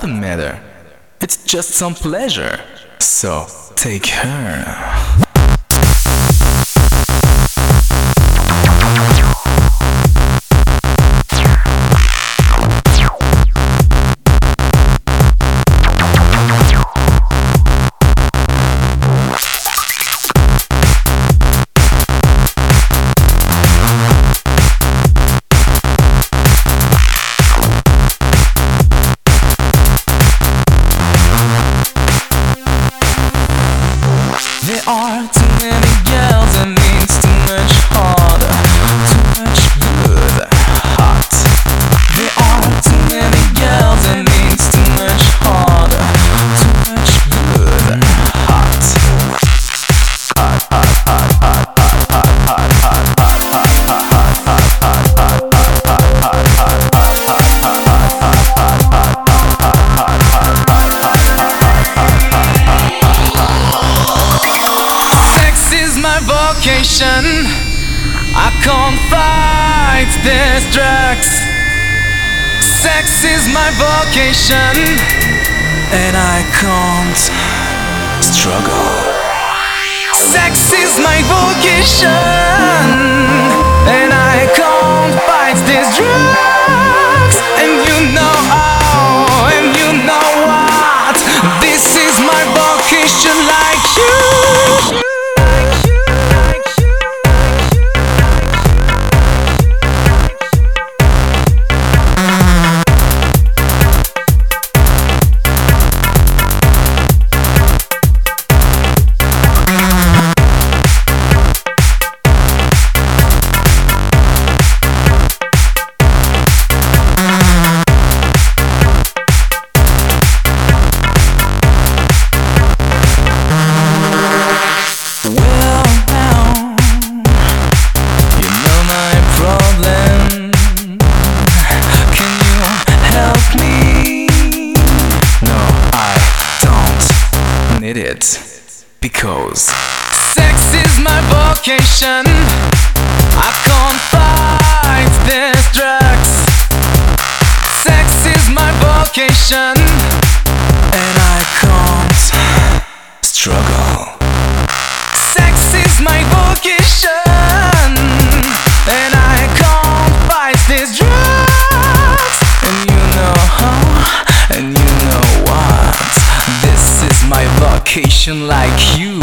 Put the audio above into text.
doesn't matter. It's just some pleasure. So take her. and I can't struggle. Sex is my vocation and I can't fight these drugs. And you know how, and you know what. This is my vocation, like you.